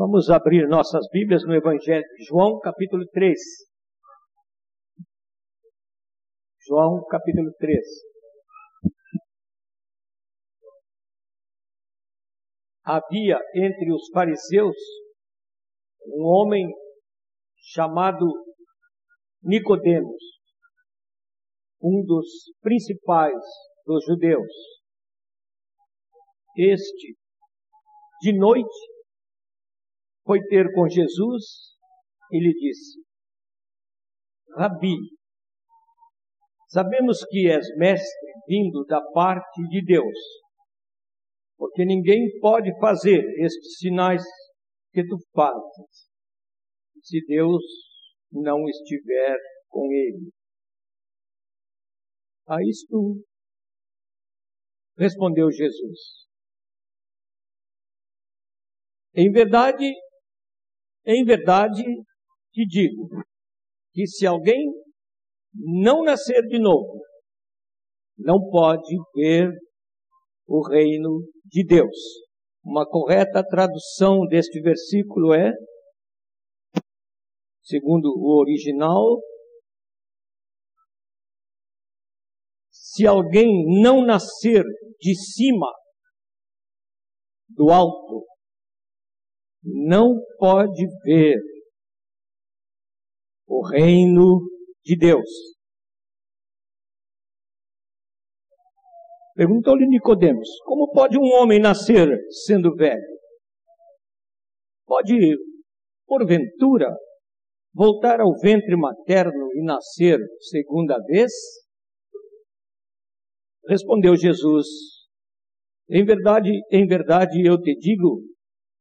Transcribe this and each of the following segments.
Vamos abrir nossas Bíblias no Evangelho de João, capítulo 3. João, capítulo 3. Havia entre os fariseus um homem chamado Nicodemos, um dos principais dos judeus. Este, de noite, foi ter com Jesus e lhe disse: Rabi, sabemos que és mestre vindo da parte de Deus, porque ninguém pode fazer estes sinais que tu fazes, se Deus não estiver com ele. A isto respondeu Jesus. Em verdade, em verdade te digo que se alguém não nascer de novo, não pode ver o reino de Deus. Uma correta tradução deste versículo é, segundo o original, se alguém não nascer de cima, do alto, não pode ver o reino de Deus. Perguntou-lhe Nicodemos: Como pode um homem nascer sendo velho? Pode, porventura, voltar ao ventre materno e nascer segunda vez? Respondeu Jesus: Em verdade, em verdade eu te digo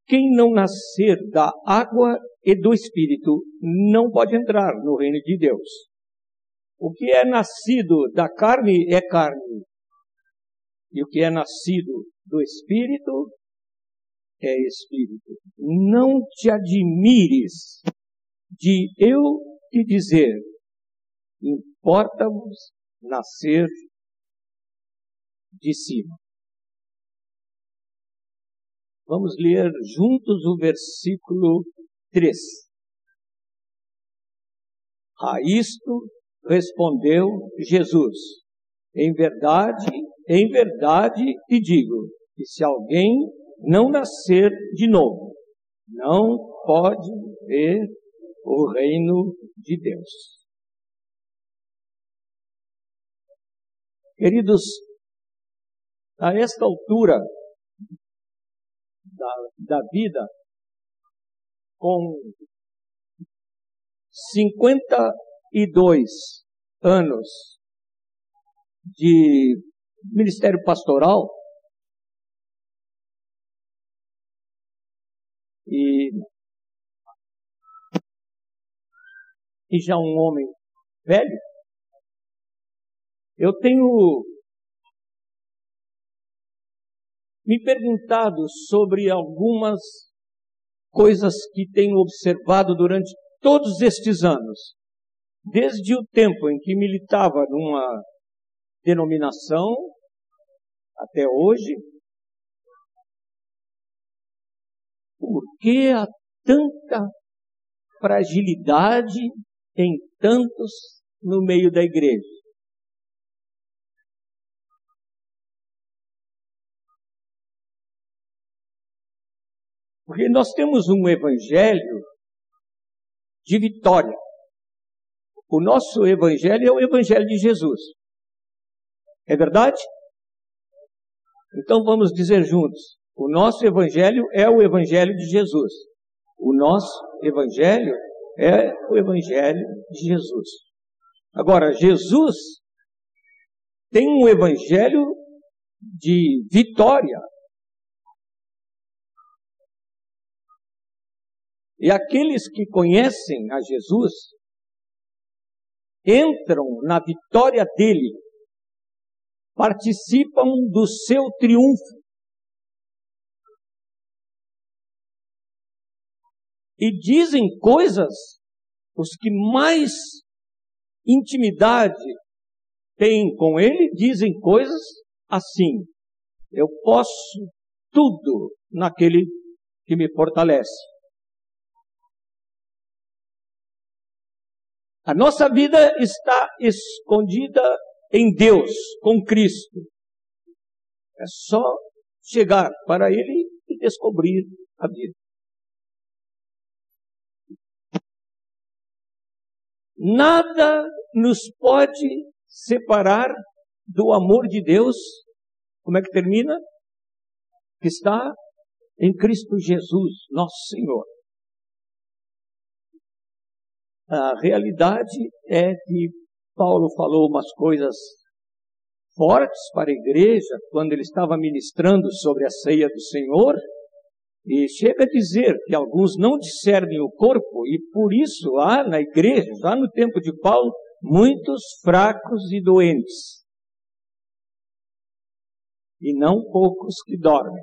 quem não nascer da água e do Espírito não pode entrar no reino de Deus. O que é nascido da carne é carne, e o que é nascido do Espírito é Espírito. Não te admires de eu te dizer, importa-vos nascer de cima. Vamos ler juntos o versículo 3. A isto respondeu Jesus: Em verdade, em verdade te digo, que se alguém não nascer de novo, não pode ver o reino de Deus. Queridos, a esta altura da, da vida com 52 anos de ministério pastoral e, e já um homem velho, eu tenho me perguntado sobre algumas coisas que tenho observado durante todos estes anos. Desde o tempo em que militava numa denominação até hoje. Por que há tanta fragilidade em tantos no meio da igreja? Porque nós temos um evangelho de vitória. O nosso evangelho é o evangelho de Jesus. É verdade? Então vamos dizer juntos: o nosso evangelho é o evangelho de Jesus. O nosso evangelho é o evangelho de Jesus. Agora, Jesus tem um evangelho de vitória, E aqueles que conhecem a Jesus entram na vitória dele, participam do seu triunfo. E dizem coisas, os que mais intimidade têm com ele, dizem coisas assim: eu posso tudo naquele que me fortalece. A nossa vida está escondida em Deus, com Cristo. É só chegar para Ele e descobrir a vida. Nada nos pode separar do amor de Deus. Como é que termina? Que está em Cristo Jesus, nosso Senhor. A realidade é que Paulo falou umas coisas fortes para a igreja quando ele estava ministrando sobre a ceia do Senhor, e chega a dizer que alguns não discernem o corpo, e por isso há na igreja, já no tempo de Paulo, muitos fracos e doentes, e não poucos que dormem.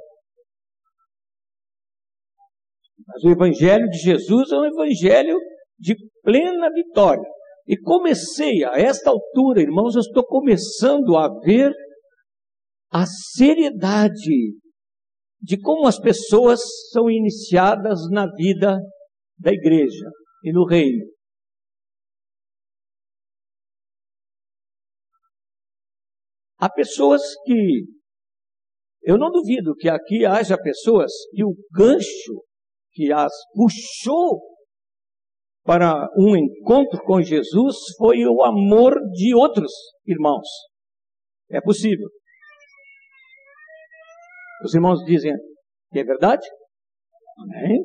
Mas o Evangelho de Jesus é um Evangelho de plena vitória. E comecei, a esta altura, irmãos, eu estou começando a ver a seriedade de como as pessoas são iniciadas na vida da igreja e no reino. Há pessoas que, eu não duvido que aqui haja pessoas que o gancho que as puxou para um encontro com Jesus foi o amor de outros irmãos. É possível. Os irmãos dizem que é verdade? Amém?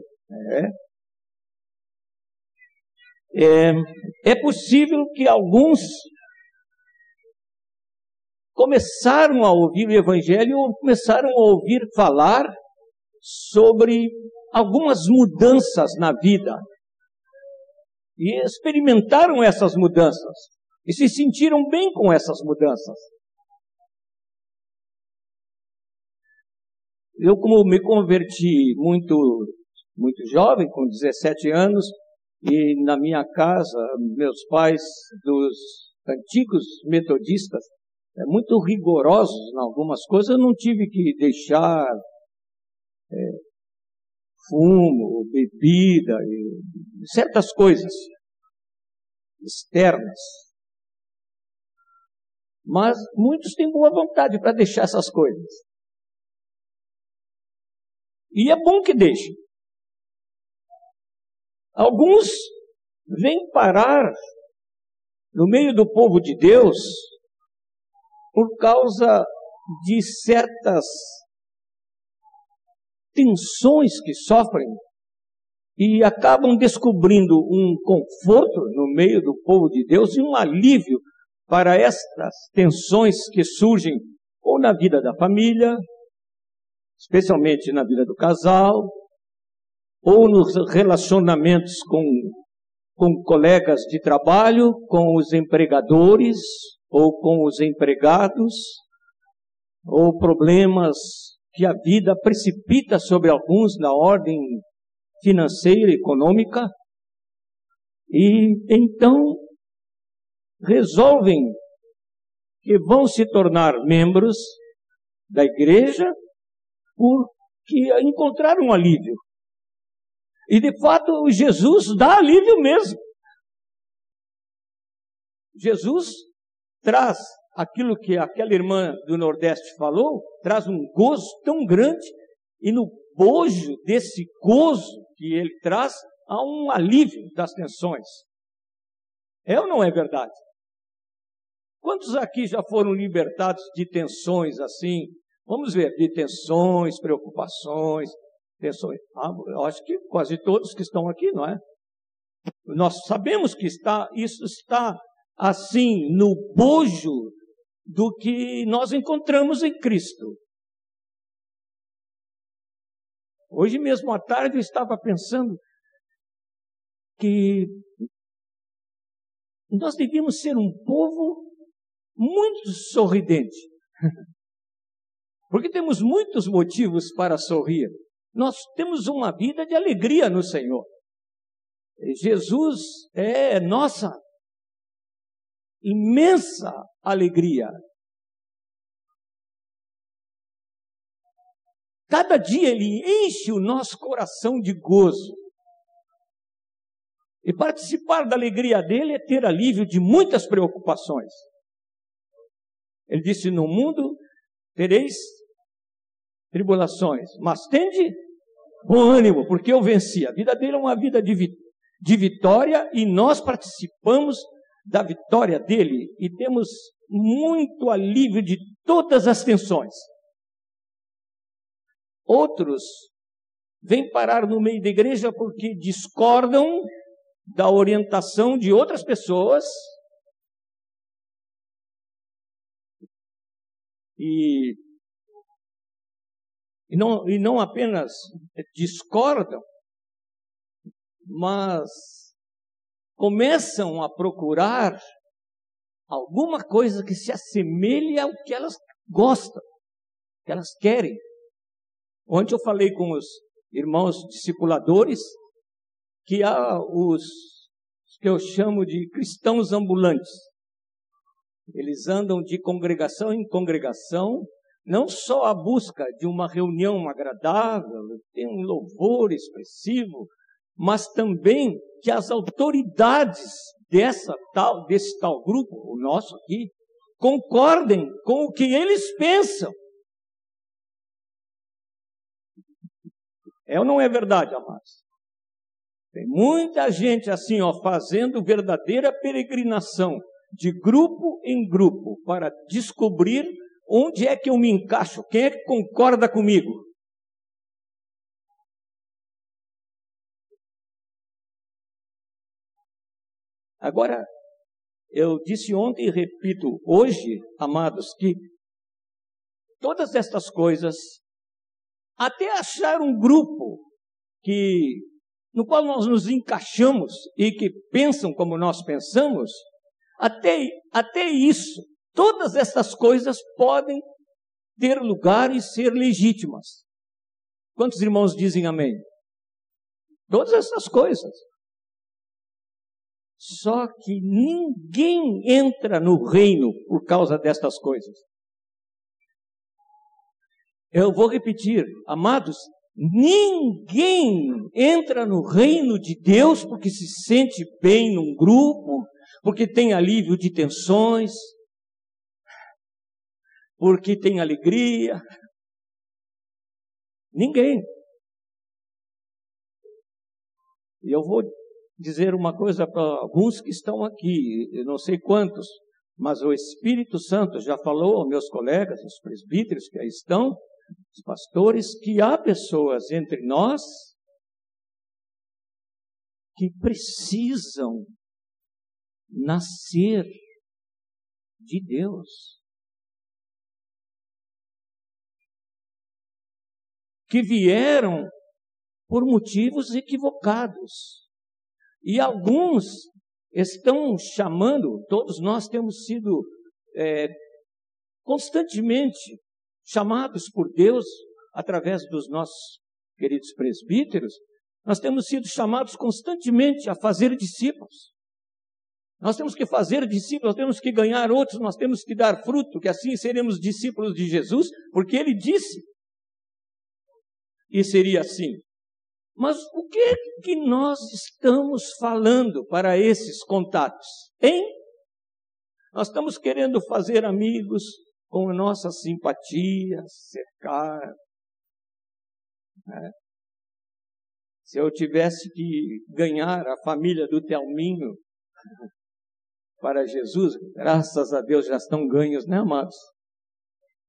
É. É, é possível que alguns começaram a ouvir o Evangelho começaram a ouvir falar sobre algumas mudanças na vida. E experimentaram essas mudanças. E se sentiram bem com essas mudanças. Eu, como me converti muito, muito jovem, com 17 anos, e na minha casa, meus pais dos antigos metodistas, é, muito rigorosos em algumas coisas, eu não tive que deixar é, fumo, bebida, certas coisas externas. Mas muitos têm boa vontade para deixar essas coisas. E é bom que deixem. Alguns vêm parar no meio do povo de Deus por causa de certas tensões que sofrem e acabam descobrindo um conforto no meio do povo de Deus e um alívio para estas tensões que surgem ou na vida da família, especialmente na vida do casal, ou nos relacionamentos com, com colegas de trabalho, com os empregadores ou com os empregados, ou problemas que a vida precipita sobre alguns na ordem financeira, econômica, e então resolvem que vão se tornar membros da igreja porque encontraram um alívio. E de fato, Jesus dá alívio mesmo. Jesus traz aquilo que aquela irmã do Nordeste falou, traz um gozo tão grande, e no bojo desse gozo que ele traz, há um alívio das tensões. É ou não é verdade? Quantos aqui já foram libertados de tensões assim? Vamos ver, de tensões, preocupações, tensões. Ah, eu acho que quase todos que estão aqui, não é? Nós sabemos que está, isso está assim no bojo do que nós encontramos em Cristo. Hoje mesmo à tarde eu estava pensando que nós devíamos ser um povo muito sorridente. Porque temos muitos motivos para sorrir. Nós temos uma vida de alegria no Senhor. Jesus é nossa imensa alegria. Cada dia ele enche o nosso coração de gozo. E participar da alegria dele é ter alívio de muitas preocupações. Ele disse: No mundo tereis tribulações, mas tende bom ânimo, porque eu venci. A vida dele é uma vida de, de vitória e nós participamos da vitória dele e temos muito alívio de todas as tensões. Outros vêm parar no meio da igreja porque discordam da orientação de outras pessoas e, e, não, e não apenas discordam, mas começam a procurar alguma coisa que se assemelhe ao que elas gostam, que elas querem. Ontem eu falei com os irmãos discipuladores que há os que eu chamo de cristãos ambulantes. Eles andam de congregação em congregação, não só à busca de uma reunião agradável, tem um louvor expressivo, mas também que as autoridades dessa tal, desse tal grupo, o nosso aqui, concordem com o que eles pensam. É ou não é verdade, amados? Tem muita gente assim, ó, fazendo verdadeira peregrinação de grupo em grupo para descobrir onde é que eu me encaixo, quem é que concorda comigo. Agora, eu disse ontem e repito hoje, amados, que todas estas coisas, até achar um grupo que no qual nós nos encaixamos e que pensam como nós pensamos, até, até isso, todas essas coisas podem ter lugar e ser legítimas. Quantos irmãos dizem amém? Todas essas coisas. Só que ninguém entra no reino por causa destas coisas. Eu vou repetir, amados, Ninguém entra no reino de Deus porque se sente bem num grupo, porque tem alívio de tensões, porque tem alegria. Ninguém. E eu vou dizer uma coisa para alguns que estão aqui, eu não sei quantos, mas o Espírito Santo já falou aos meus colegas, os presbíteros que aí estão, os pastores, que há pessoas entre nós que precisam nascer de Deus. Que vieram por motivos equivocados. E alguns estão chamando, todos nós temos sido é, constantemente chamados por Deus através dos nossos queridos presbíteros, nós temos sido chamados constantemente a fazer discípulos. Nós temos que fazer discípulos, nós temos que ganhar outros, nós temos que dar fruto, que assim seremos discípulos de Jesus, porque ele disse. E seria assim. Mas o que é que nós estamos falando para esses contatos? Hein? Nós estamos querendo fazer amigos, com a nossa simpatia, cercar. Né? Se eu tivesse que ganhar a família do Telminho para Jesus, graças a Deus já estão ganhos, né, amados?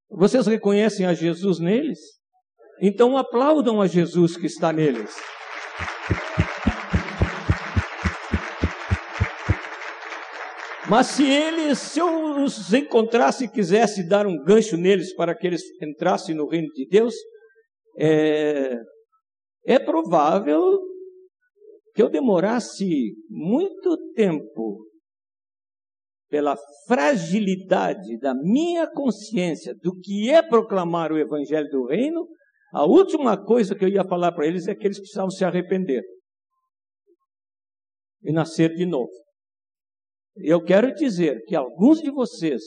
Vocês reconhecem a Jesus neles? Então aplaudam a Jesus que está neles. Mas se eles, se eu os encontrasse e quisesse dar um gancho neles para que eles entrassem no reino de Deus, é, é provável que eu demorasse muito tempo pela fragilidade da minha consciência do que é proclamar o evangelho do reino, a última coisa que eu ia falar para eles é que eles precisavam se arrepender e nascer de novo. Eu quero dizer que alguns de vocês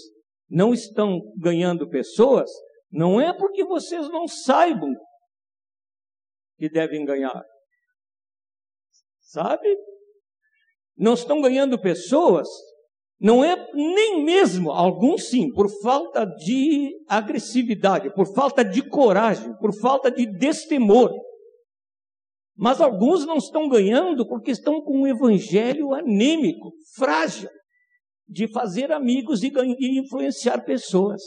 não estão ganhando pessoas, não é porque vocês não saibam que devem ganhar. Sabe? não estão ganhando pessoas, não é nem mesmo, alguns sim, por falta de agressividade, por falta de coragem, por falta de destemor. Mas alguns não estão ganhando porque estão com um evangelho anêmico, frágil, de fazer amigos e, e influenciar pessoas.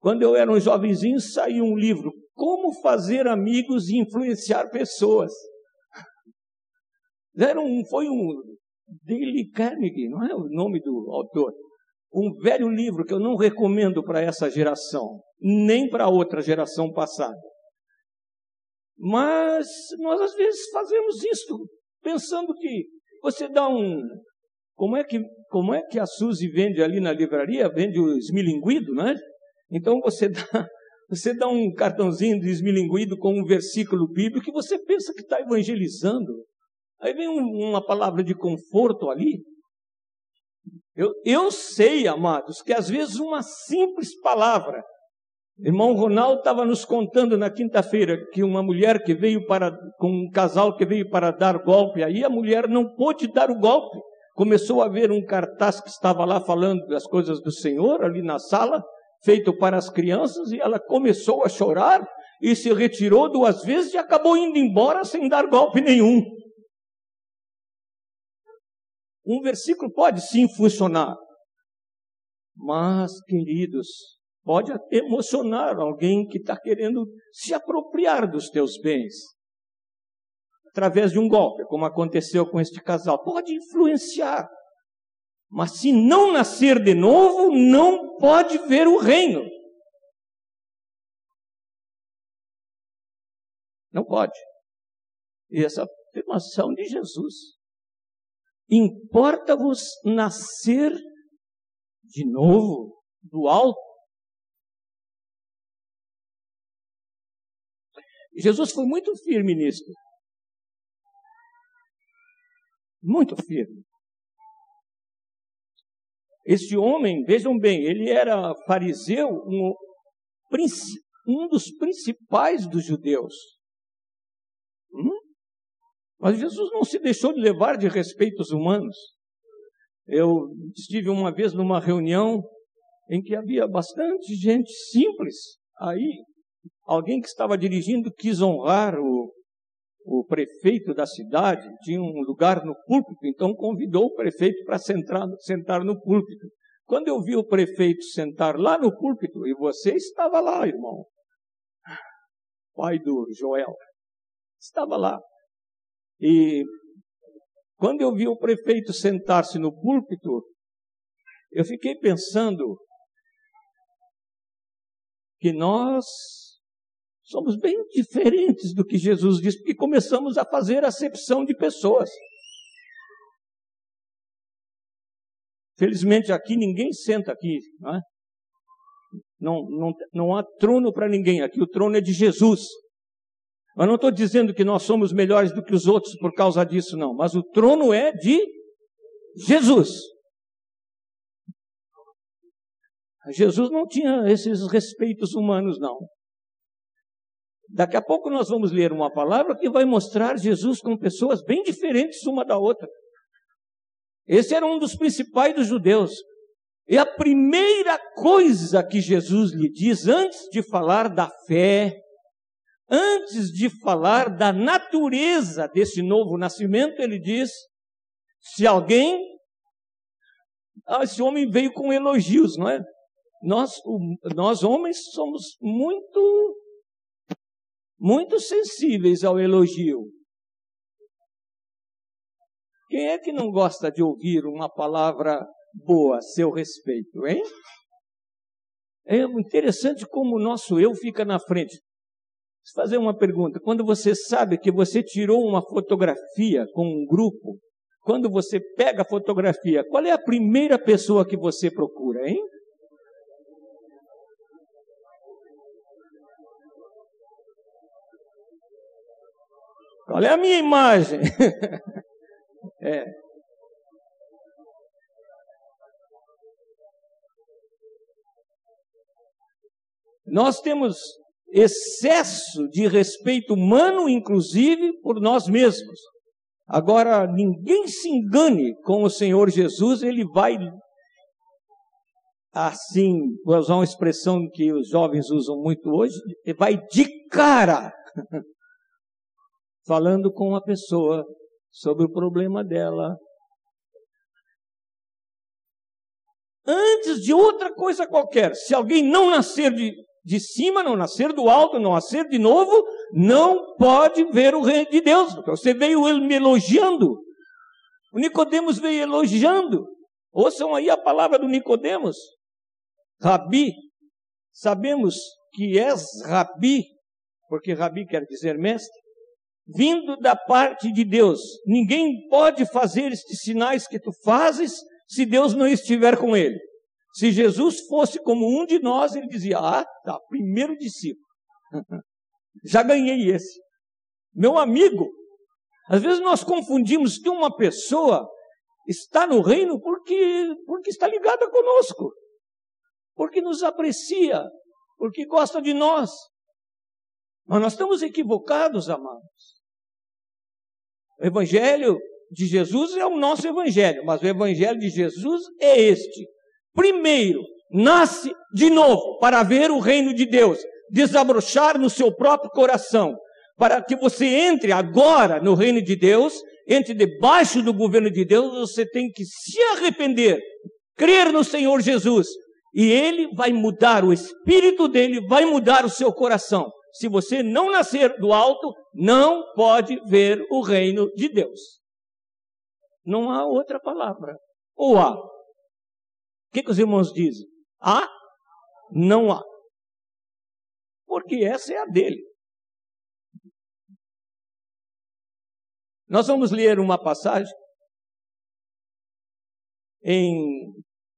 Quando eu era um jovenzinho, saiu um livro, Como Fazer Amigos e Influenciar Pessoas. Era um, foi um Dale Carnegie, não é o nome do autor. Um velho livro que eu não recomendo para essa geração, nem para outra geração passada. Mas nós às vezes fazemos isso, pensando que você dá um. Como é que, como é que a Suzy vende ali na livraria? Vende o esmilinguido, né? Então você dá, você dá um cartãozinho de esmilinguido com um versículo bíblico que você pensa que está evangelizando. Aí vem um, uma palavra de conforto ali. Eu, eu sei, amados, que às vezes uma simples palavra. Irmão Ronaldo estava nos contando na quinta-feira que uma mulher que veio para, com um casal que veio para dar golpe, aí a mulher não pôde dar o golpe. Começou a ver um cartaz que estava lá falando das coisas do Senhor, ali na sala, feito para as crianças, e ela começou a chorar e se retirou duas vezes e acabou indo embora sem dar golpe nenhum. Um versículo pode sim funcionar, mas, queridos, pode emocionar alguém que está querendo se apropriar dos teus bens através de um golpe, como aconteceu com este casal. Pode influenciar, mas se não nascer de novo, não pode ver o reino. Não pode. E essa afirmação de Jesus. Importa-vos nascer de novo, do alto. Jesus foi muito firme nisso. Muito firme. Este homem, vejam bem, ele era fariseu, um, um dos principais dos judeus. Mas Jesus não se deixou de levar de respeitos humanos. Eu estive uma vez numa reunião em que havia bastante gente simples. Aí, alguém que estava dirigindo quis honrar o, o prefeito da cidade, tinha um lugar no púlpito, então convidou o prefeito para sentar, sentar no púlpito. Quando eu vi o prefeito sentar lá no púlpito, e você estava lá, irmão, pai do Joel, estava lá. E quando eu vi o prefeito sentar-se no púlpito, eu fiquei pensando que nós somos bem diferentes do que Jesus disse, porque começamos a fazer acepção de pessoas. Felizmente aqui ninguém senta aqui, não, é? não, não, não há trono para ninguém, aqui o trono é de Jesus. Eu não estou dizendo que nós somos melhores do que os outros por causa disso, não. Mas o trono é de Jesus. Jesus não tinha esses respeitos humanos, não. Daqui a pouco nós vamos ler uma palavra que vai mostrar Jesus com pessoas bem diferentes uma da outra. Esse era um dos principais dos judeus. E a primeira coisa que Jesus lhe diz antes de falar da fé, antes de falar da natureza desse novo nascimento, ele diz: se alguém. Ah, esse homem veio com elogios, não é? Nós, nós homens somos muito, muito sensíveis ao elogio. Quem é que não gosta de ouvir uma palavra boa a seu respeito, hein? É interessante como o nosso eu fica na frente fazer uma pergunta. Quando você sabe que você tirou uma fotografia com um grupo, quando você pega a fotografia, qual é a primeira pessoa que você procura, hein? Qual é a minha imagem? é. Nós temos excesso de respeito humano, inclusive por nós mesmos. Agora, ninguém se engane com o Senhor Jesus, ele vai, assim, vou usar uma expressão que os jovens usam muito hoje, ele vai de cara, falando com a pessoa sobre o problema dela. Antes de outra coisa qualquer, se alguém não nascer de, de cima, não nascer do alto, não nascer de novo, não pode ver o reino de Deus. Você veio me elogiando. O Nicodemos veio elogiando. Ouçam aí a palavra do Nicodemos. Rabi. Sabemos que és rabi, porque rabi quer dizer mestre, vindo da parte de Deus. Ninguém pode fazer estes sinais que tu fazes se Deus não estiver com ele. Se Jesus fosse como um de nós, ele dizia: Ah, tá, primeiro discípulo. Já ganhei esse. Meu amigo, às vezes nós confundimos que uma pessoa está no reino porque, porque está ligada conosco, porque nos aprecia, porque gosta de nós. Mas nós estamos equivocados, amados. O Evangelho de Jesus é o nosso Evangelho, mas o Evangelho de Jesus é este. Primeiro, nasce de novo para ver o reino de Deus, desabrochar no seu próprio coração, para que você entre agora no reino de Deus, entre debaixo do governo de Deus, você tem que se arrepender, crer no Senhor Jesus, e ele vai mudar o espírito dele, vai mudar o seu coração. Se você não nascer do alto, não pode ver o reino de Deus. Não há outra palavra. Ou há? O que, que os irmãos dizem? Há? Não há. Porque essa é a dele. Nós vamos ler uma passagem em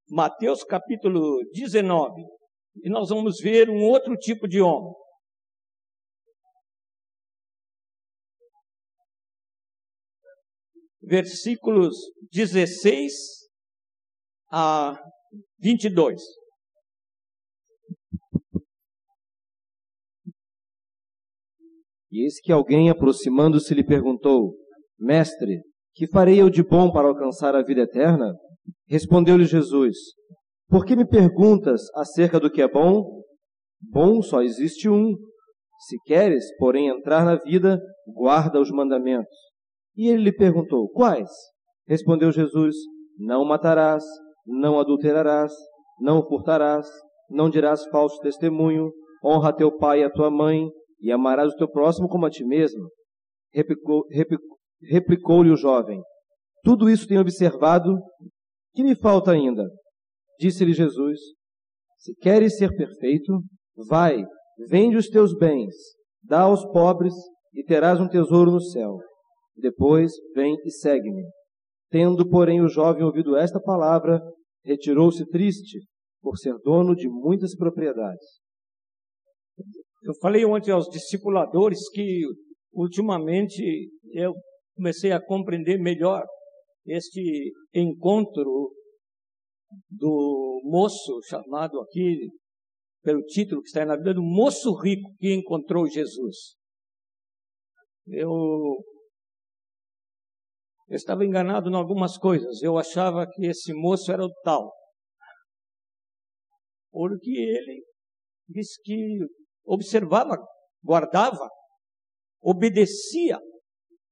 Mateus capítulo 19. E nós vamos ver um outro tipo de homem. versículos 16 a 22. E eis que alguém, aproximando-se, lhe perguntou: Mestre, que farei eu de bom para alcançar a vida eterna? Respondeu-lhe Jesus: Por que me perguntas acerca do que é bom? Bom só existe um. Se queres, porém, entrar na vida, guarda os mandamentos. E ele lhe perguntou: Quais? Respondeu Jesus: Não matarás, não adulterarás, não furtarás, não dirás falso testemunho, honra teu pai e a tua mãe, e amarás o teu próximo como a ti mesmo. Replicou-lhe replicou o jovem: Tudo isso tenho observado, que me falta ainda? Disse-lhe Jesus: Se queres ser perfeito, vai, vende os teus bens, dá aos pobres, e terás um tesouro no céu depois, vem e segue-me. Tendo, porém, o jovem ouvido esta palavra, retirou-se triste, por ser dono de muitas propriedades. Eu falei ontem aos discipuladores que, ultimamente, eu comecei a compreender melhor este encontro do moço chamado aqui, pelo título que está na Bíblia, do moço rico que encontrou Jesus. Eu eu estava enganado em algumas coisas. Eu achava que esse moço era o tal. Porque ele disse que observava, guardava, obedecia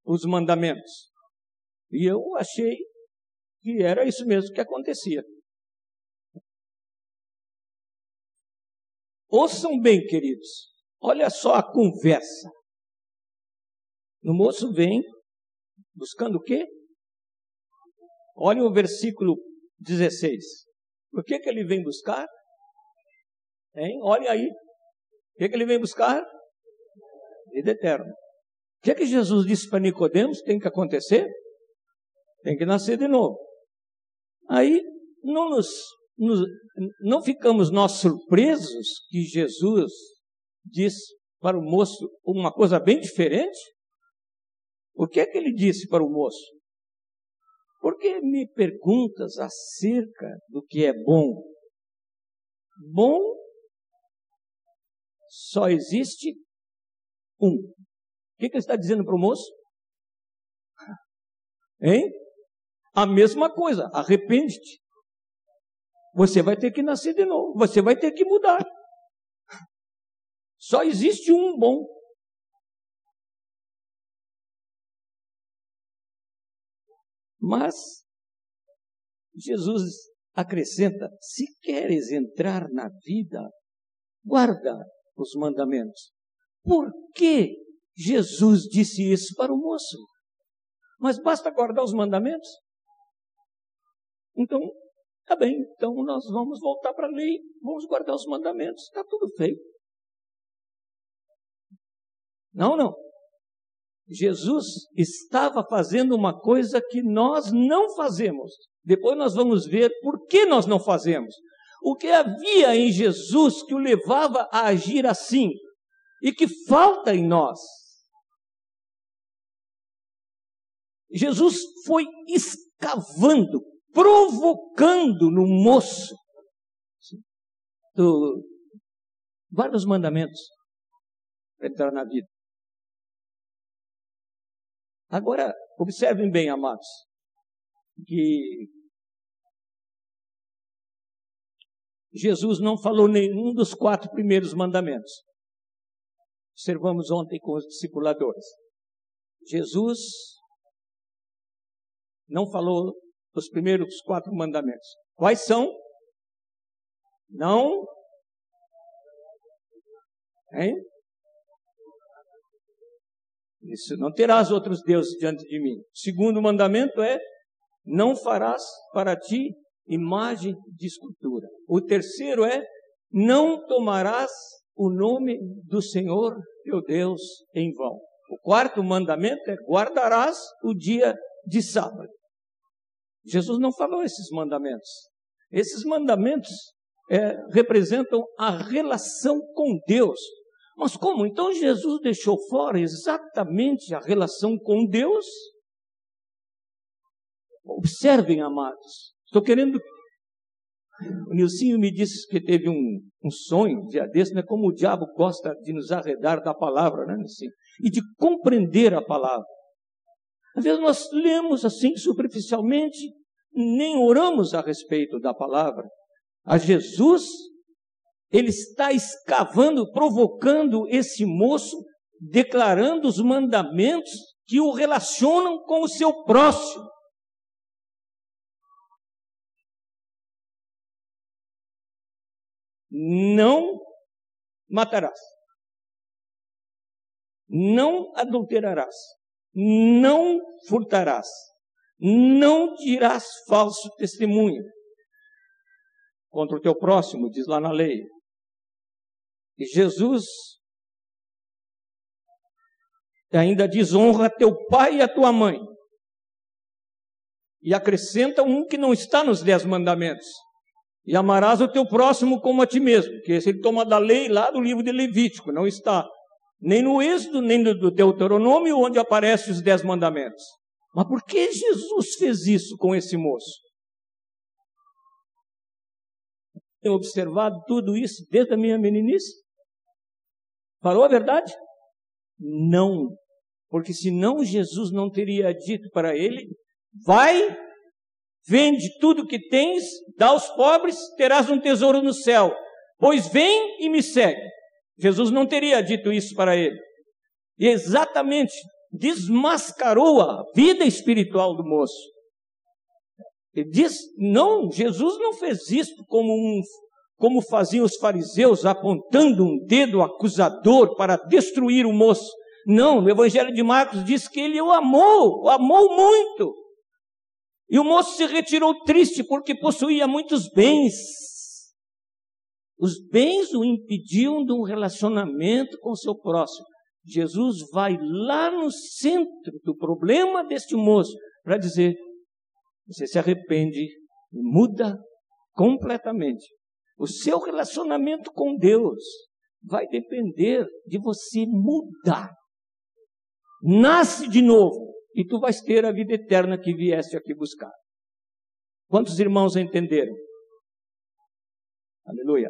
os mandamentos. E eu achei que era isso mesmo que acontecia. Ouçam bem, queridos. Olha só a conversa. O moço vem Buscando o quê? Olha o versículo 16. O que, que ele vem buscar? Hein? Olha aí. O que, que ele vem buscar? Vida eterna. O que, que Jesus disse para Nicodemos? Tem que acontecer? Tem que nascer de novo. Aí não nos, nos não ficamos nós surpresos que Jesus disse para o moço uma coisa bem diferente? O que é que ele disse para o moço? Por que me perguntas acerca do que é bom? Bom só existe um. O que, que ele está dizendo para o moço? Hein? A mesma coisa, arrepende-te. Você vai ter que nascer de novo, você vai ter que mudar. Só existe um bom. Mas Jesus acrescenta: se queres entrar na vida, guarda os mandamentos. Por que Jesus disse isso para o moço? Mas basta guardar os mandamentos? Então, tá bem, então nós vamos voltar para a lei, vamos guardar os mandamentos, está tudo feito. Não, não. Jesus estava fazendo uma coisa que nós não fazemos. Depois nós vamos ver por que nós não fazemos. O que havia em Jesus que o levava a agir assim e que falta em nós. Jesus foi escavando, provocando no moço do, vários mandamentos para entrar na vida. Agora, observem bem, amados, que Jesus não falou nenhum dos quatro primeiros mandamentos. Observamos ontem com os discipuladores. Jesus não falou os primeiros quatro mandamentos. Quais são? Não. Hein? Isso, não terás outros deuses diante de mim. Segundo mandamento é: não farás para ti imagem de escultura. O terceiro é: não tomarás o nome do Senhor teu Deus em vão. O quarto mandamento é: guardarás o dia de sábado. Jesus não falou esses mandamentos. Esses mandamentos é, representam a relação com Deus. Mas como? Então Jesus deixou fora exatamente a relação com Deus? Observem, amados. Estou querendo. O Nilcinho me disse que teve um, um sonho dia desse, né? Como o diabo gosta de nos arredar da palavra, né, Nilcinho? E de compreender a palavra. Às vezes nós lemos assim superficialmente, nem oramos a respeito da palavra. A Jesus, ele está escavando, provocando esse moço, declarando os mandamentos que o relacionam com o seu próximo. Não matarás. Não adulterarás não furtarás, não dirás falso testemunho contra o teu próximo, diz lá na lei. Jesus ainda diz: honra teu pai e a tua mãe. E acrescenta um que não está nos dez mandamentos. E amarás o teu próximo como a ti mesmo, que esse ele toma da lei lá do livro de Levítico, não está nem no Êxodo, nem no Deuteronômio, onde aparecem os dez mandamentos. Mas por que Jesus fez isso com esse moço? Tenho observado tudo isso desde a minha meninice. Falou a verdade? Não. Porque senão Jesus não teria dito para ele: vai, vende tudo que tens, dá aos pobres, terás um tesouro no céu. Pois vem e me segue. Jesus não teria dito isso para ele. E exatamente desmascarou a vida espiritual do moço. Ele diz: não, Jesus não fez isso como, um, como faziam os fariseus, apontando um dedo acusador para destruir o moço. Não, no Evangelho de Marcos diz que ele o amou, o amou muito. E o moço se retirou triste porque possuía muitos bens. Os bens o impediam de um relacionamento com o seu próximo. Jesus vai lá no centro do problema deste moço para dizer: você se arrepende e muda completamente. O seu relacionamento com Deus vai depender de você mudar. Nasce de novo e tu vais ter a vida eterna que vieste aqui buscar. Quantos irmãos entenderam? Aleluia.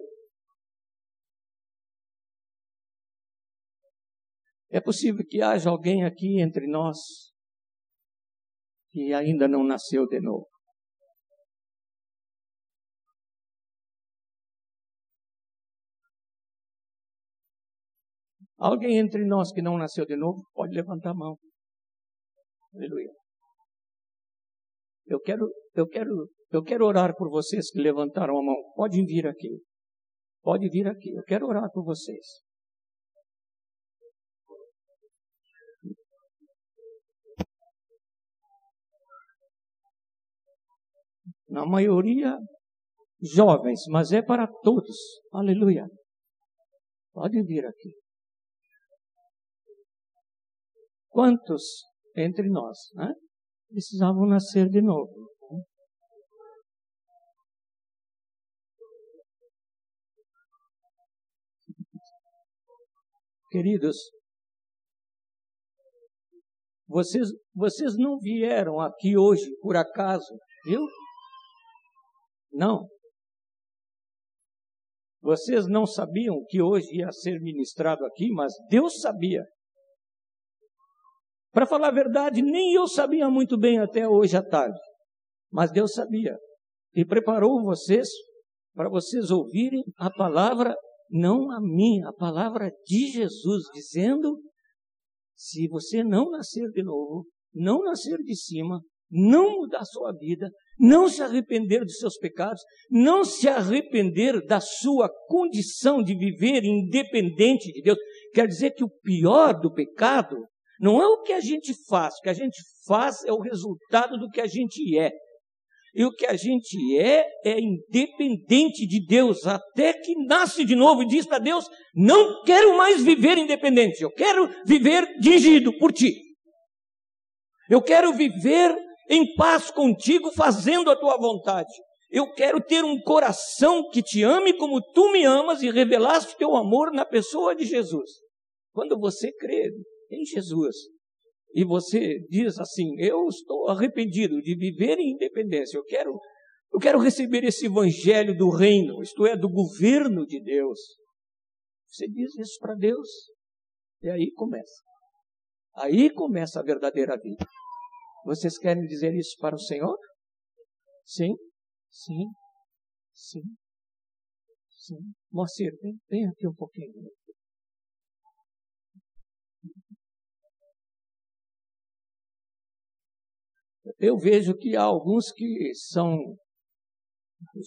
É possível que haja alguém aqui entre nós que ainda não nasceu de novo. Alguém entre nós que não nasceu de novo, pode levantar a mão. Aleluia. Eu quero, eu quero, eu quero orar por vocês que levantaram a mão. Podem vir aqui. Pode vir aqui. Eu quero orar por vocês. Na maioria jovens, mas é para todos. Aleluia. Pode vir aqui. Quantos entre nós né, precisavam nascer de novo? Queridos, vocês, vocês não vieram aqui hoje por acaso, viu? Não. Vocês não sabiam que hoje ia ser ministrado aqui, mas Deus sabia. Para falar a verdade, nem eu sabia muito bem até hoje à tarde, mas Deus sabia e preparou vocês para vocês ouvirem a palavra, não a minha, a palavra de Jesus, dizendo: se você não nascer de novo, não nascer de cima, não mudar sua vida, não se arrepender dos seus pecados, não se arrepender da sua condição de viver independente de Deus, quer dizer que o pior do pecado não é o que a gente faz, o que a gente faz é o resultado do que a gente é. E o que a gente é é independente de Deus, até que nasce de novo e diz para Deus: Não quero mais viver independente, eu quero viver dirigido por ti. Eu quero viver em paz contigo, fazendo a tua vontade. Eu quero ter um coração que te ame como tu me amas e revelaste teu amor na pessoa de Jesus. Quando você crê em Jesus. E você diz assim: Eu estou arrependido de viver em independência. Eu quero, eu quero receber esse evangelho do reino, isto é, do governo de Deus. Você diz isso para Deus. E aí começa. Aí começa a verdadeira vida. Vocês querem dizer isso para o Senhor? Sim, sim, sim, sim. Moacir, vem, vem aqui um pouquinho. Eu vejo que há alguns que são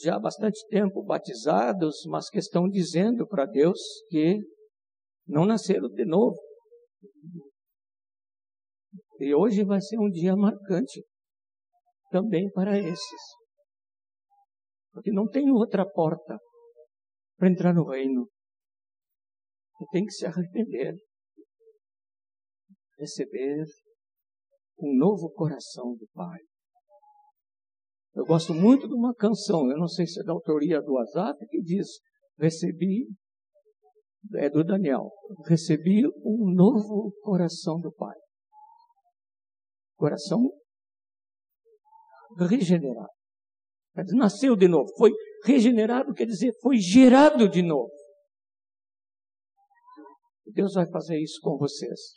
já há bastante tempo batizados, mas que estão dizendo para Deus que não nasceram de novo. E hoje vai ser um dia marcante também para esses. Porque não tem outra porta para entrar no reino. Tem que se arrepender, receber um novo coração do Pai. Eu gosto muito de uma canção, eu não sei se é da autoria do Azaf, que diz: Recebi, é do Daniel, recebi um novo coração do Pai. Coração regenerado. Nasceu de novo, foi regenerado, quer dizer, foi gerado de novo. Deus vai fazer isso com vocês.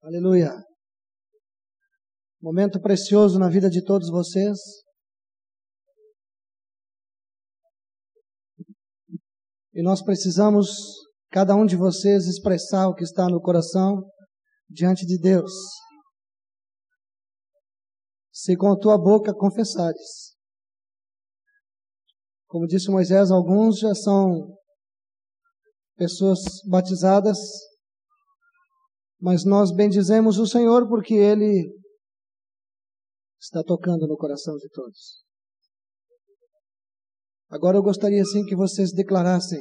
Aleluia. Momento precioso na vida de todos vocês. E nós precisamos, cada um de vocês, expressar o que está no coração diante de Deus. Se com a tua boca confessares. Como disse Moisés, alguns já são pessoas batizadas mas nós bendizemos o Senhor porque Ele está tocando no coração de todos. Agora eu gostaria sim que vocês declarassem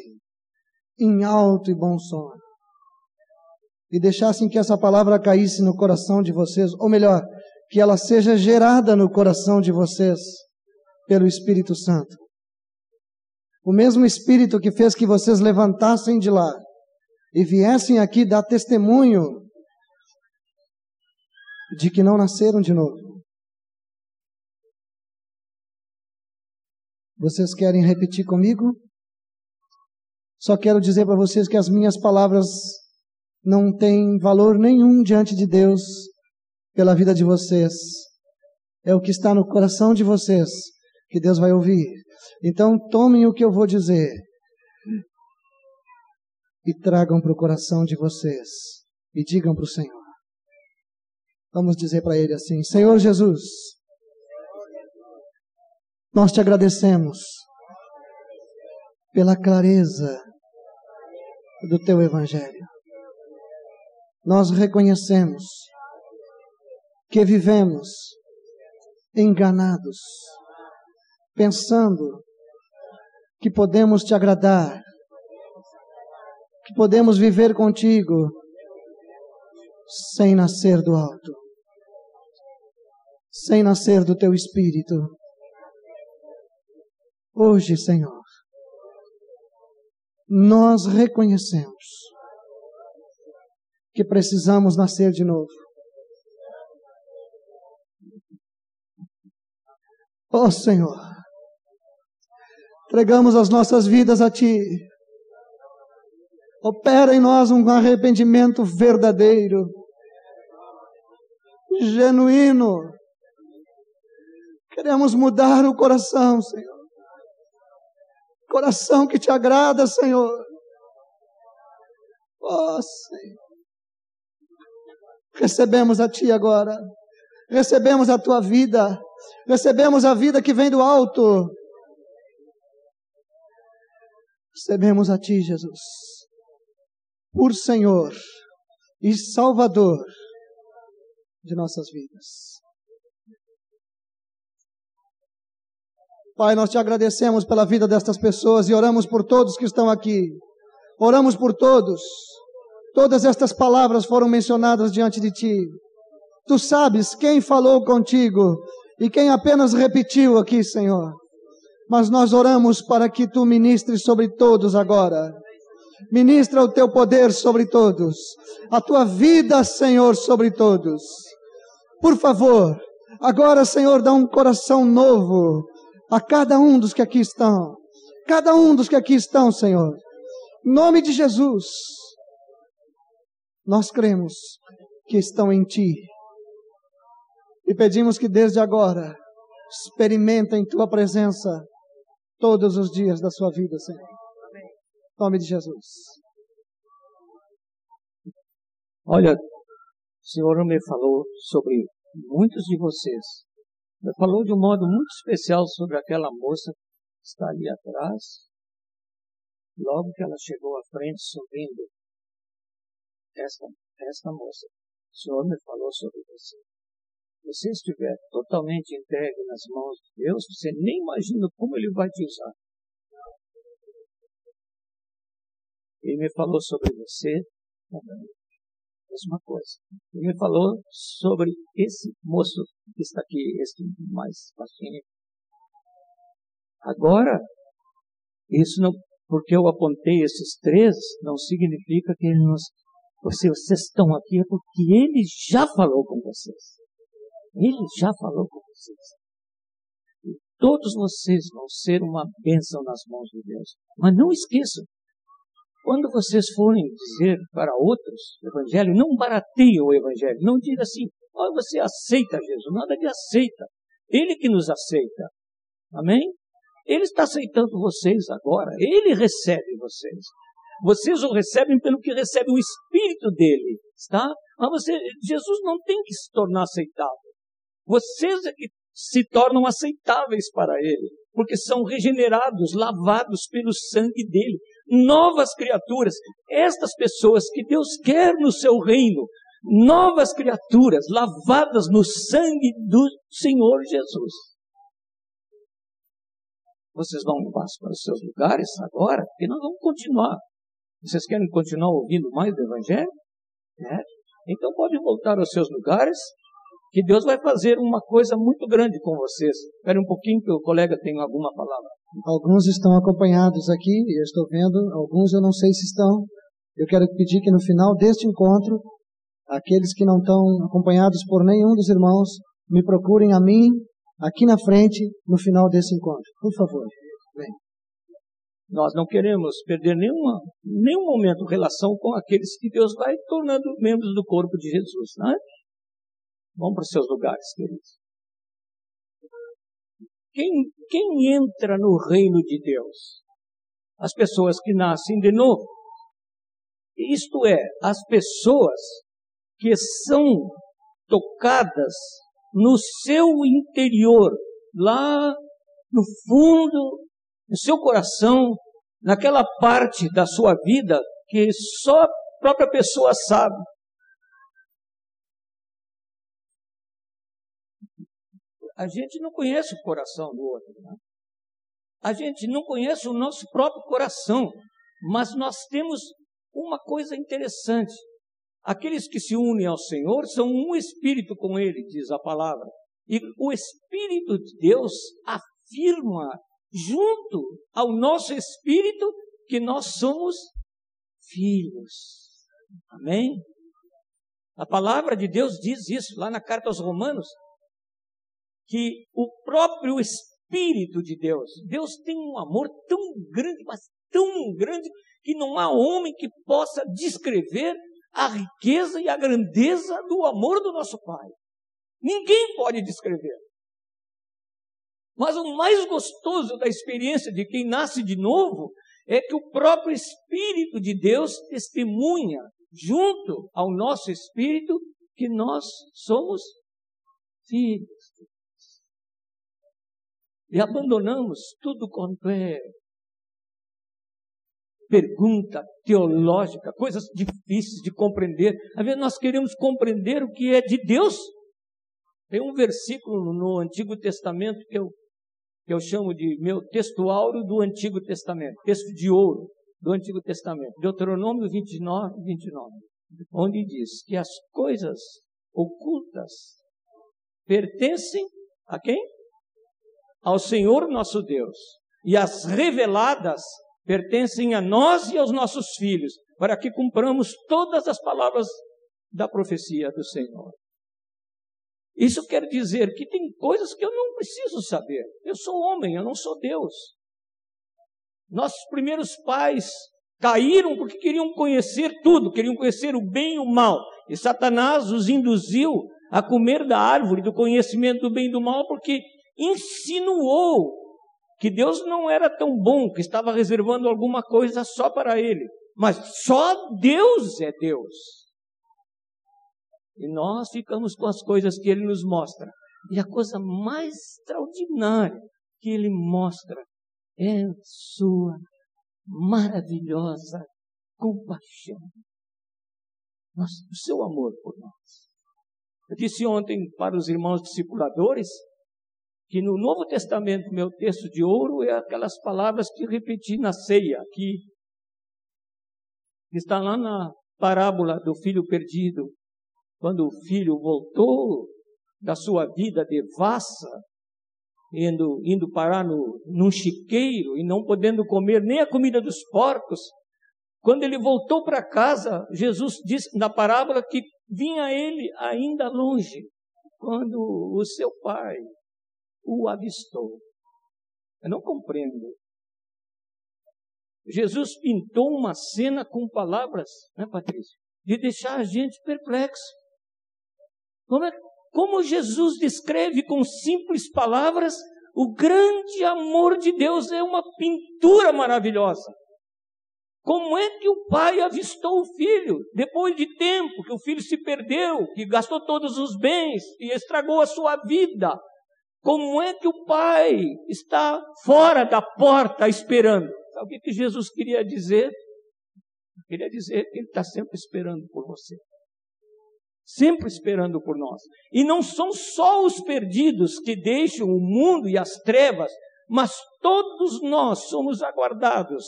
em alto e bom som e deixassem que essa palavra caísse no coração de vocês, ou melhor, que ela seja gerada no coração de vocês pelo Espírito Santo. O mesmo Espírito que fez que vocês levantassem de lá e viessem aqui dar testemunho de que não nasceram de novo. Vocês querem repetir comigo? Só quero dizer para vocês que as minhas palavras não têm valor nenhum diante de Deus. pela vida de vocês. É o que está no coração de vocês que Deus vai ouvir. Então tomem o que eu vou dizer e tragam para o coração de vocês e digam para o Senhor. Vamos dizer para Ele assim: Senhor Jesus, nós te agradecemos pela clareza do teu Evangelho. Nós reconhecemos que vivemos enganados, pensando que podemos te agradar, que podemos viver contigo sem nascer do alto, sem nascer do teu espírito. Hoje, Senhor, nós reconhecemos que precisamos nascer de novo. Oh Senhor, entregamos as nossas vidas a Ti. Opera em nós um arrependimento verdadeiro, genuíno. Queremos mudar o coração, Senhor. Coração que te agrada, Senhor. Oh, Senhor. Recebemos a Ti agora. Recebemos a Tua vida. Recebemos a vida que vem do alto. Recebemos a Ti, Jesus, por Senhor e Salvador de nossas vidas. Pai, nós te agradecemos pela vida destas pessoas e oramos por todos que estão aqui. Oramos por todos. Todas estas palavras foram mencionadas diante de ti. Tu sabes quem falou contigo e quem apenas repetiu aqui, Senhor. Mas nós oramos para que tu ministres sobre todos agora. Ministra o teu poder sobre todos. A tua vida, Senhor, sobre todos. Por favor, agora, Senhor, dá um coração novo a cada um dos que aqui estão. Cada um dos que aqui estão, Senhor. Em nome de Jesus. Nós cremos que estão em Ti e pedimos que desde agora experimentem tua presença todos os dias da sua vida, Senhor. Em nome de Jesus. Olha, o Senhor me falou sobre muitos de vocês. Me falou de um modo muito especial sobre aquela moça que está ali atrás. Logo que ela chegou à frente sorrindo, esta, esta moça, o Senhor me falou sobre você você estiver totalmente entregue nas mãos de Deus, você nem imagina como Ele vai te usar. Ele me falou sobre você também. Mesma coisa. Ele me falou sobre esse moço que está aqui, esse mais baixinho. Agora, isso não, porque eu apontei esses três, não significa que nós, vocês, vocês estão aqui, é porque ele já falou com vocês. Ele já falou com vocês. Todos vocês vão ser uma bênção nas mãos de Deus. Mas não esqueçam, quando vocês forem dizer para outros o Evangelho, não barateiem o Evangelho. Não diga assim, oh, você aceita Jesus. Nada de aceita. Ele que nos aceita. Amém? Ele está aceitando vocês agora. Ele recebe vocês. Vocês o recebem pelo que recebe o Espírito dele. Está? Mas você, Jesus não tem que se tornar aceitável. Vocês é que se tornam aceitáveis para Ele, porque são regenerados, lavados pelo sangue dele, novas criaturas. Estas pessoas que Deus quer no seu reino, novas criaturas, lavadas no sangue do Senhor Jesus. Vocês vão para os seus lugares agora, porque nós vamos continuar. Vocês querem continuar ouvindo mais do Evangelho? É. Então pode voltar aos seus lugares que Deus vai fazer uma coisa muito grande com vocês. Espere um pouquinho que o colega tem alguma palavra. Alguns estão acompanhados aqui, eu estou vendo, alguns eu não sei se estão. Eu quero pedir que no final deste encontro, aqueles que não estão acompanhados por nenhum dos irmãos, me procurem a mim, aqui na frente, no final desse encontro. Por favor, vem. Nós não queremos perder nenhuma, nenhum momento relação com aqueles que Deus vai tornando membros do corpo de Jesus, não é? Vão para os seus lugares, queridos. Quem, quem entra no reino de Deus? As pessoas que nascem de novo. Isto é, as pessoas que são tocadas no seu interior, lá no fundo, no seu coração, naquela parte da sua vida que só a própria pessoa sabe. A gente não conhece o coração do outro. Né? A gente não conhece o nosso próprio coração. Mas nós temos uma coisa interessante. Aqueles que se unem ao Senhor são um espírito com Ele, diz a palavra. E o Espírito de Deus afirma junto ao nosso espírito que nós somos filhos. Amém? A palavra de Deus diz isso lá na carta aos Romanos, que o próprio Espírito de Deus, Deus tem um amor tão grande, mas tão grande, que não há homem que possa descrever a riqueza e a grandeza do amor do nosso Pai. Ninguém pode descrever. Mas o mais gostoso da experiência de quem nasce de novo é que o próprio Espírito de Deus testemunha, junto ao nosso espírito, que nós somos filhos. E abandonamos tudo quanto é pergunta teológica, coisas difíceis de compreender. Às vezes nós queremos compreender o que é de Deus. Tem um versículo no Antigo Testamento que eu que eu chamo de meu texto áureo do Antigo Testamento, texto de ouro do Antigo Testamento, Deuteronômio 29, 29, onde diz que as coisas ocultas pertencem a quem? Ao Senhor nosso Deus. E as reveladas pertencem a nós e aos nossos filhos, para que cumpramos todas as palavras da profecia do Senhor. Isso quer dizer que tem coisas que eu não preciso saber. Eu sou homem, eu não sou Deus. Nossos primeiros pais caíram porque queriam conhecer tudo, queriam conhecer o bem e o mal. E Satanás os induziu a comer da árvore do conhecimento do bem e do mal porque insinuou que Deus não era tão bom, que estava reservando alguma coisa só para ele. Mas só Deus é Deus. E nós ficamos com as coisas que ele nos mostra. E a coisa mais extraordinária que ele mostra é sua maravilhosa compaixão. Nossa, o seu amor por nós. Eu disse ontem para os irmãos discipuladores que no Novo Testamento, meu texto de ouro é aquelas palavras que repeti na ceia aqui. Está lá na parábola do filho perdido quando o filho voltou da sua vida devassa, indo, indo parar no, num chiqueiro e não podendo comer nem a comida dos porcos, quando ele voltou para casa, Jesus disse na parábola que vinha ele ainda longe, quando o seu pai o avistou. Eu não compreendo. Jesus pintou uma cena com palavras, né, Patrícia? De deixar a gente perplexo. Como, é, como Jesus descreve com simples palavras o grande amor de Deus é uma pintura maravilhosa. Como é que o pai avistou o filho depois de tempo que o filho se perdeu, que gastou todos os bens e estragou a sua vida? Como é que o pai está fora da porta esperando? Sabe o que Jesus queria dizer? Queria dizer que ele está sempre esperando por você sempre esperando por nós. E não são só os perdidos que deixam o mundo e as trevas, mas todos nós somos aguardados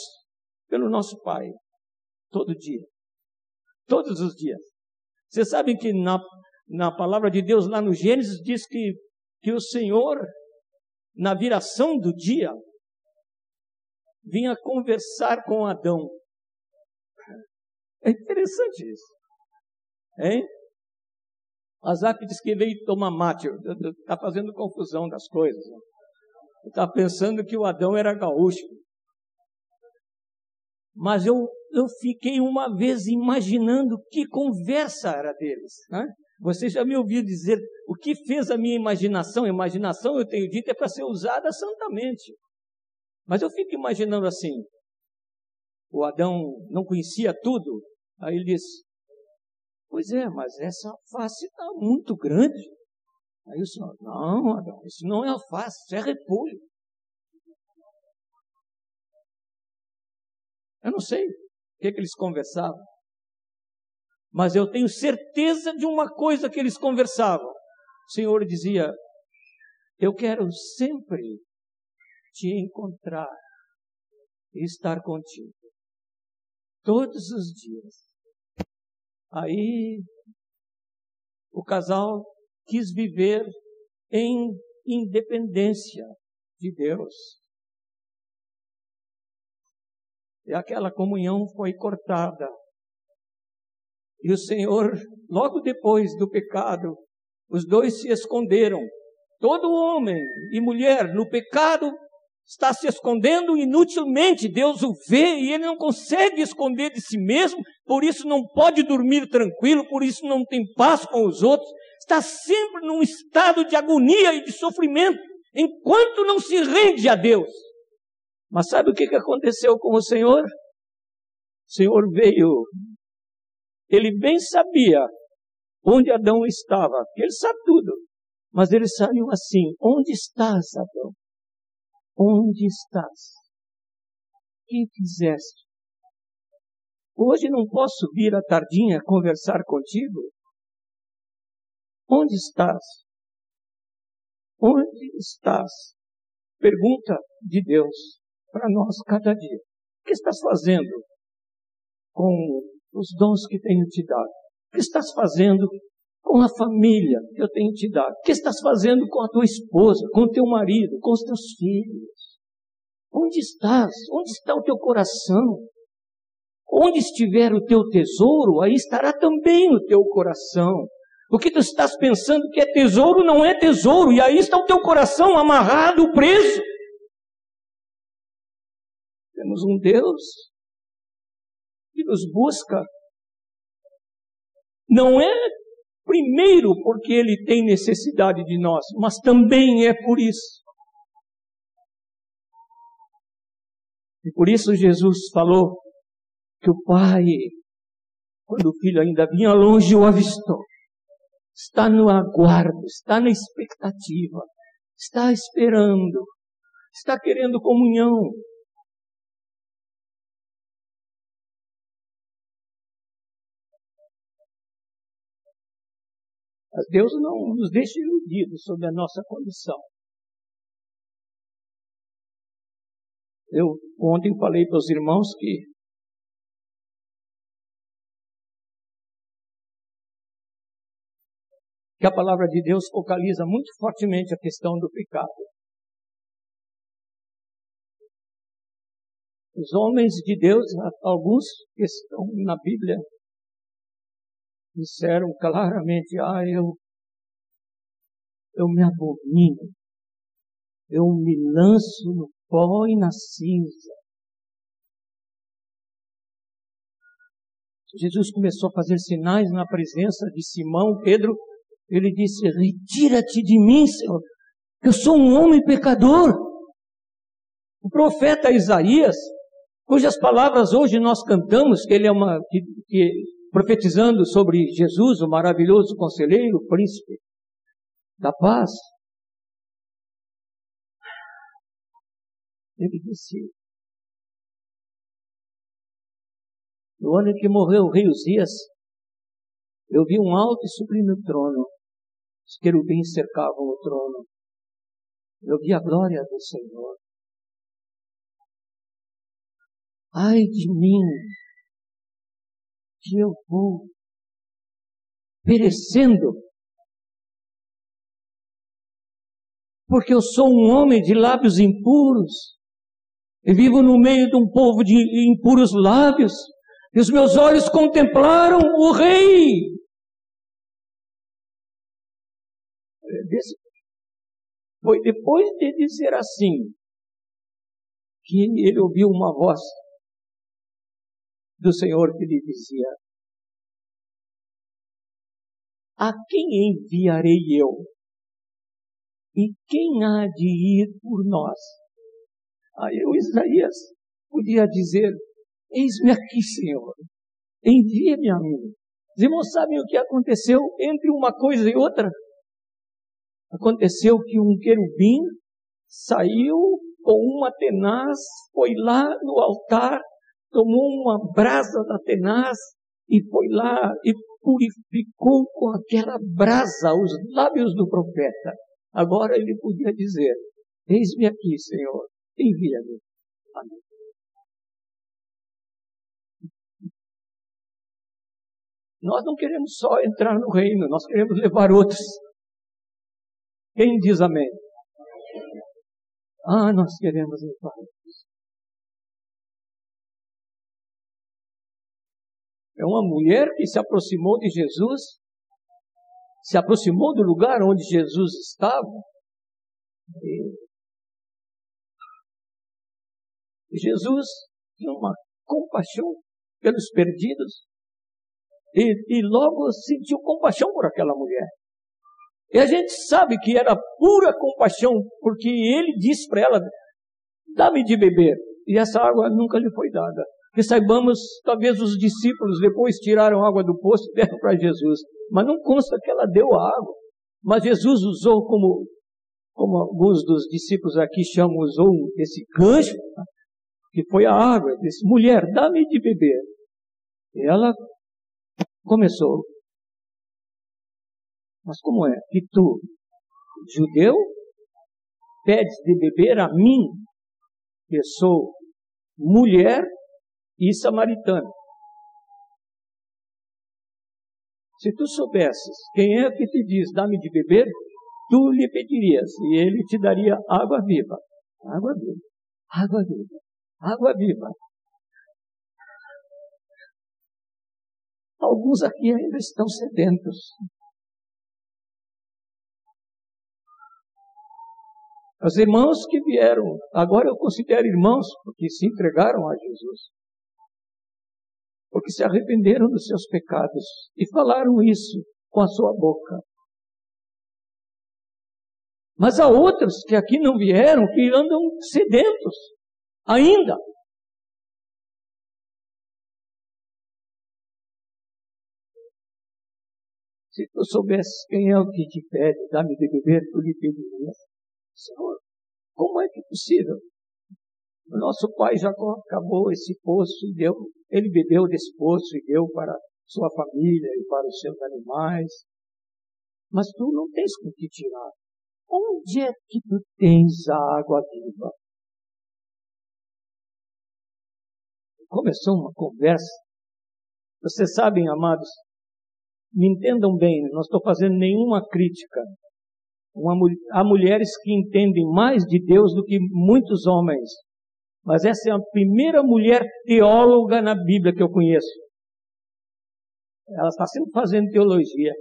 pelo nosso Pai, todo dia, todos os dias. Vocês sabem que na, na palavra de Deus, lá no Gênesis, diz que, que o Senhor, na viração do dia, vinha conversar com Adão. É interessante isso. Hein? Azap diz que veio tomar mate. Está fazendo confusão das coisas. Está pensando que o Adão era gaúcho. Mas eu, eu fiquei uma vez imaginando que conversa era deles. Né? Você já me ouviu dizer o que fez a minha imaginação? Imaginação, eu tenho dito, é para ser usada santamente. Mas eu fico imaginando assim: o Adão não conhecia tudo, aí ele disse: Pois é, mas essa face está muito grande. Aí o senhor, não, Adão, isso não é alface, isso é repolho. Eu não sei o que, que eles conversavam. Mas eu tenho certeza de uma coisa que eles conversavam. O Senhor dizia: Eu quero sempre te encontrar e estar contigo. Todos os dias. Aí o casal quis viver em independência de Deus. E aquela comunhão foi cortada. E o Senhor, logo depois do pecado, os dois se esconderam. Todo homem e mulher no pecado está se escondendo inutilmente. Deus o vê e ele não consegue esconder de si mesmo, por isso não pode dormir tranquilo, por isso não tem paz com os outros. Está sempre num estado de agonia e de sofrimento, enquanto não se rende a Deus. Mas sabe o que aconteceu com o Senhor? O Senhor veio ele bem sabia onde Adão estava, ele sabe tudo. Mas ele saiu assim: Onde estás, Adão? Onde estás? Que fizeste? Hoje não posso vir à tardinha conversar contigo? Onde estás? Onde estás? Pergunta de Deus para nós cada dia. O que estás fazendo com os dons que tenho te dado? O que estás fazendo com a família que eu tenho te dado? O que estás fazendo com a tua esposa, com o teu marido, com os teus filhos? Onde estás? Onde está o teu coração? Onde estiver o teu tesouro, aí estará também o teu coração. O que tu estás pensando que é tesouro não é tesouro, e aí está o teu coração amarrado, preso. Temos um Deus nos busca não é primeiro porque ele tem necessidade de nós, mas também é por isso. E por isso Jesus falou que o Pai, quando o filho ainda vinha longe, o avistou. Está no aguardo, está na expectativa, está esperando, está querendo comunhão, Deus não nos deixa iludidos sobre a nossa condição. Eu ontem falei para os irmãos que que a palavra de Deus focaliza muito fortemente a questão do pecado. Os homens de Deus, alguns que estão na Bíblia, disseram claramente: Ah, eu, eu me abomino, eu me lanço no pó e na cinza. Jesus começou a fazer sinais na presença de Simão, Pedro. Ele disse: Retira-te de mim, Senhor, eu sou um homem pecador. O profeta Isaías, cujas palavras hoje nós cantamos, que ele é uma que, que profetizando sobre Jesus, o maravilhoso conselheiro, príncipe da paz. Ele disse: No ano em que morreu o rei Uzias, eu vi um alto e sublime trono. Os querubins cercavam o trono. Eu vi a glória do Senhor. Ai de mim, que eu vou perecendo. Porque eu sou um homem de lábios impuros, e vivo no meio de um povo de impuros lábios, e os meus olhos contemplaram o Rei. Foi depois de dizer assim, que ele ouviu uma voz do Senhor que lhe dizia: A quem enviarei eu? E quem há de ir por nós? Aí o Isaías podia dizer: Eis-me aqui, Senhor, envia-me a mim. Os irmãos sabem o que aconteceu entre uma coisa e outra? Aconteceu que um querubim saiu com uma tenaz, foi lá no altar, tomou uma brasa da tenaz e foi lá e purificou com aquela brasa os lábios do profeta. Agora ele podia dizer: Eis-me aqui, Senhor, envia-me. Amém. Nós não queremos só entrar no reino, nós queremos levar outros. Quem diz amém? Ah, nós queremos levar É uma mulher que se aproximou de Jesus, se aproximou do lugar onde Jesus estava. E Jesus tinha uma compaixão pelos perdidos. E, e logo sentiu compaixão por aquela mulher. E a gente sabe que era pura compaixão, porque ele disse para ela: dá-me de beber. E essa água nunca lhe foi dada. Que saibamos, talvez os discípulos depois tiraram água do poço e deram para Jesus. Mas não consta que ela deu a água. Mas Jesus usou como, como alguns dos discípulos aqui chamam, usou esse gancho, que foi a água. Disse, mulher, dá-me de beber. E ela começou. Mas como é que tu, judeu, pedes de beber a mim, que sou mulher e samaritana? Se tu soubesses quem é que te diz, dá-me de beber, tu lhe pedirias e ele te daria água viva. Água viva, água viva, água viva. Alguns aqui ainda estão sedentos. Os irmãos que vieram, agora eu considero irmãos, porque se entregaram a Jesus. Porque se arrependeram dos seus pecados e falaram isso com a sua boca. Mas há outros que aqui não vieram, que andam sedentos, ainda. Se tu soubesse quem é o que te pede, dá-me de beber, tu lhe pediria. Senhor, como é que é possível? Nosso pai Jacó acabou esse poço e deu, ele bebeu desse poço e deu para sua família e para os seus animais. Mas tu não tens com que tirar. Onde é que tu tens a água viva? Começou uma conversa. Vocês sabem, amados, me entendam bem, não estou fazendo nenhuma crítica. Uma, há mulheres que entendem mais de Deus do que muitos homens. Mas essa é a primeira mulher teóloga na Bíblia que eu conheço. Ela está sempre fazendo teologia.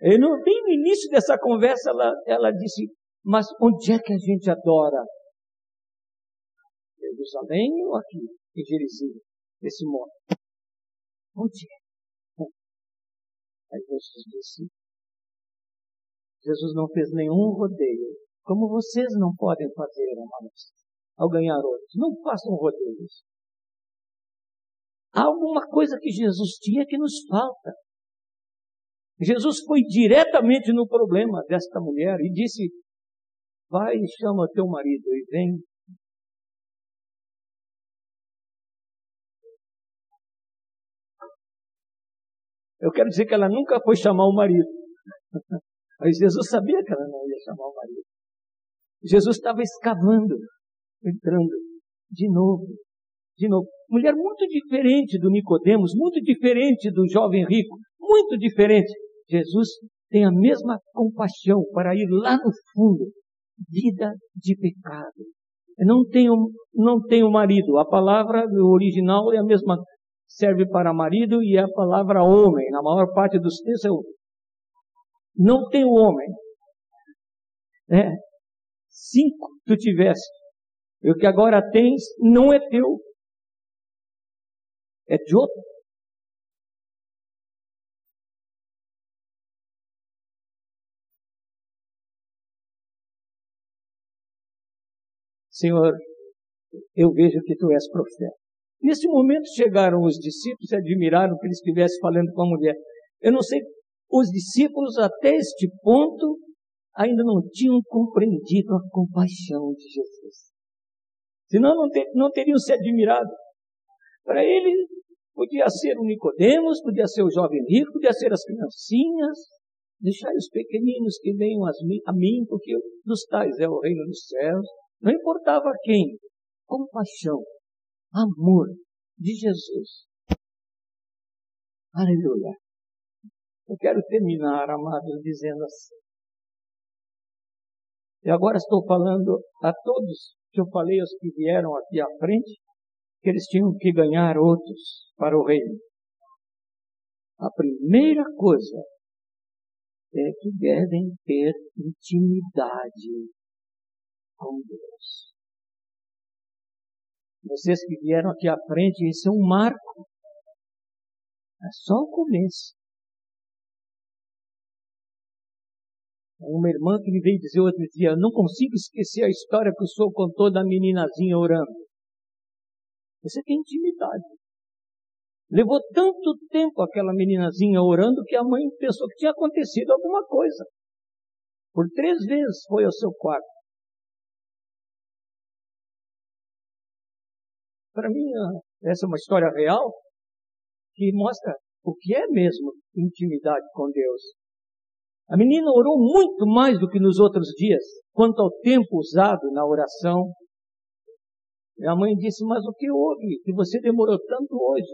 E no, bem no início dessa conversa, ela, ela disse: Mas onde é que a gente adora? Jerusalém ou aqui, em Gerizim, nesse monte? Onde é? Aí Jesus disse: Jesus não fez nenhum rodeio, como vocês não podem fazer, amados, ao ganhar outros. Não façam rodeios. Há alguma coisa que Jesus tinha que nos falta. Jesus foi diretamente no problema desta mulher e disse: Vai e chama teu marido e vem Eu quero dizer que ela nunca foi chamar o marido. Mas Jesus sabia que ela não ia chamar o marido. Jesus estava escavando, entrando de novo, de novo. Mulher muito diferente do Nicodemos, muito diferente do jovem rico, muito diferente. Jesus tem a mesma compaixão para ir lá no fundo, vida de pecado. Não tenho, não tenho marido. A palavra original é a mesma serve para marido e a palavra homem, na maior parte dos textos é homem. Não tem o homem. É cinco tu tiveste, e o que agora tens não é teu, é de outro. Senhor, eu vejo que tu és profeta. Nesse momento chegaram os discípulos e admiraram que ele estivesse falando com a mulher. Eu não sei, os discípulos até este ponto ainda não tinham compreendido a compaixão de Jesus. Senão não, ter, não teriam se admirado. Para ele, podia ser o Nicodemos, podia ser o jovem rico, podia ser as criancinhas, deixar os pequeninos que venham a mim, porque dos tais é o reino dos céus. Não importava quem. Compaixão, amor de Jesus. Aleluia. Eu quero terminar, amados, dizendo assim. E agora estou falando a todos que eu falei, os que vieram aqui à frente, que eles tinham que ganhar outros para o reino. A primeira coisa é que devem ter intimidade com Deus. Vocês que vieram aqui à frente, esse é um marco. É só o começo. Uma irmã que me veio dizer outro dia, não consigo esquecer a história que o senhor contou da meninazinha orando. Você tem intimidade. Levou tanto tempo aquela meninazinha orando que a mãe pensou que tinha acontecido alguma coisa. Por três vezes foi ao seu quarto. Para mim, essa é uma história real que mostra o que é mesmo intimidade com Deus. A menina orou muito mais do que nos outros dias, quanto ao tempo usado na oração. E a mãe disse: Mas o que houve que você demorou tanto hoje?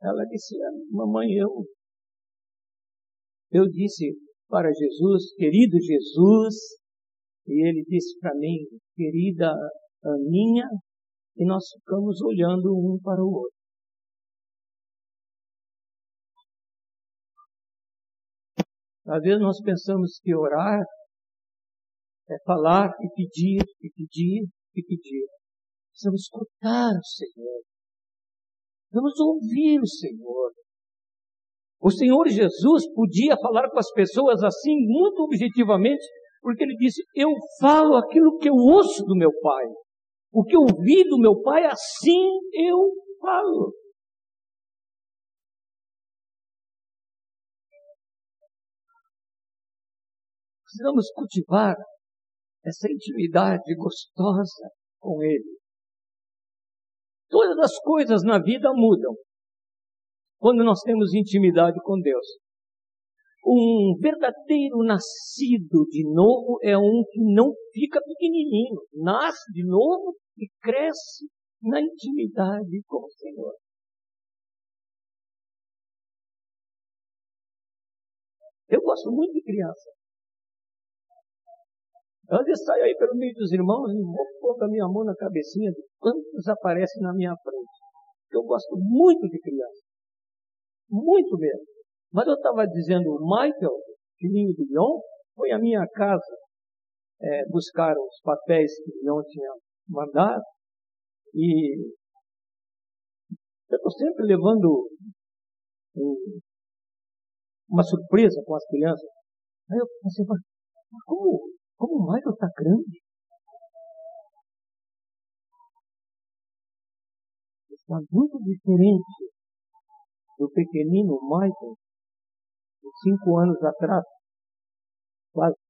Ela disse: ah, Mamãe, eu. Eu disse para Jesus, querido Jesus, e ele disse para mim, querida Aninha, e nós ficamos olhando um para o outro. Às vezes nós pensamos que orar é falar e pedir, e pedir, e pedir. Precisamos escutar o Senhor. Vamos ouvir o Senhor. O Senhor Jesus podia falar com as pessoas assim, muito objetivamente, porque ele disse: Eu falo aquilo que eu ouço do meu Pai. O que eu ouvi do meu Pai, assim eu falo. Precisamos cultivar essa intimidade gostosa com Ele. Todas as coisas na vida mudam quando nós temos intimidade com Deus. Um verdadeiro nascido de novo é um que não fica pequenininho, nasce de novo e cresce na intimidade com o Senhor. Eu gosto muito de criança. Às vezes saio aí pelo meio dos irmãos e vou a minha mão na cabecinha de quantos aparecem na minha frente. Eu gosto muito de criança. Muito mesmo. Mas eu estava dizendo, o Michael, filhinho do Leon, foi à minha casa é, buscar os papéis que Leon tinha mandado. E eu estou sempre levando um, uma surpresa com as crianças. Aí eu pensei, mas como como o Michael está grande. Está muito diferente do pequenino Michael de cinco anos atrás, quase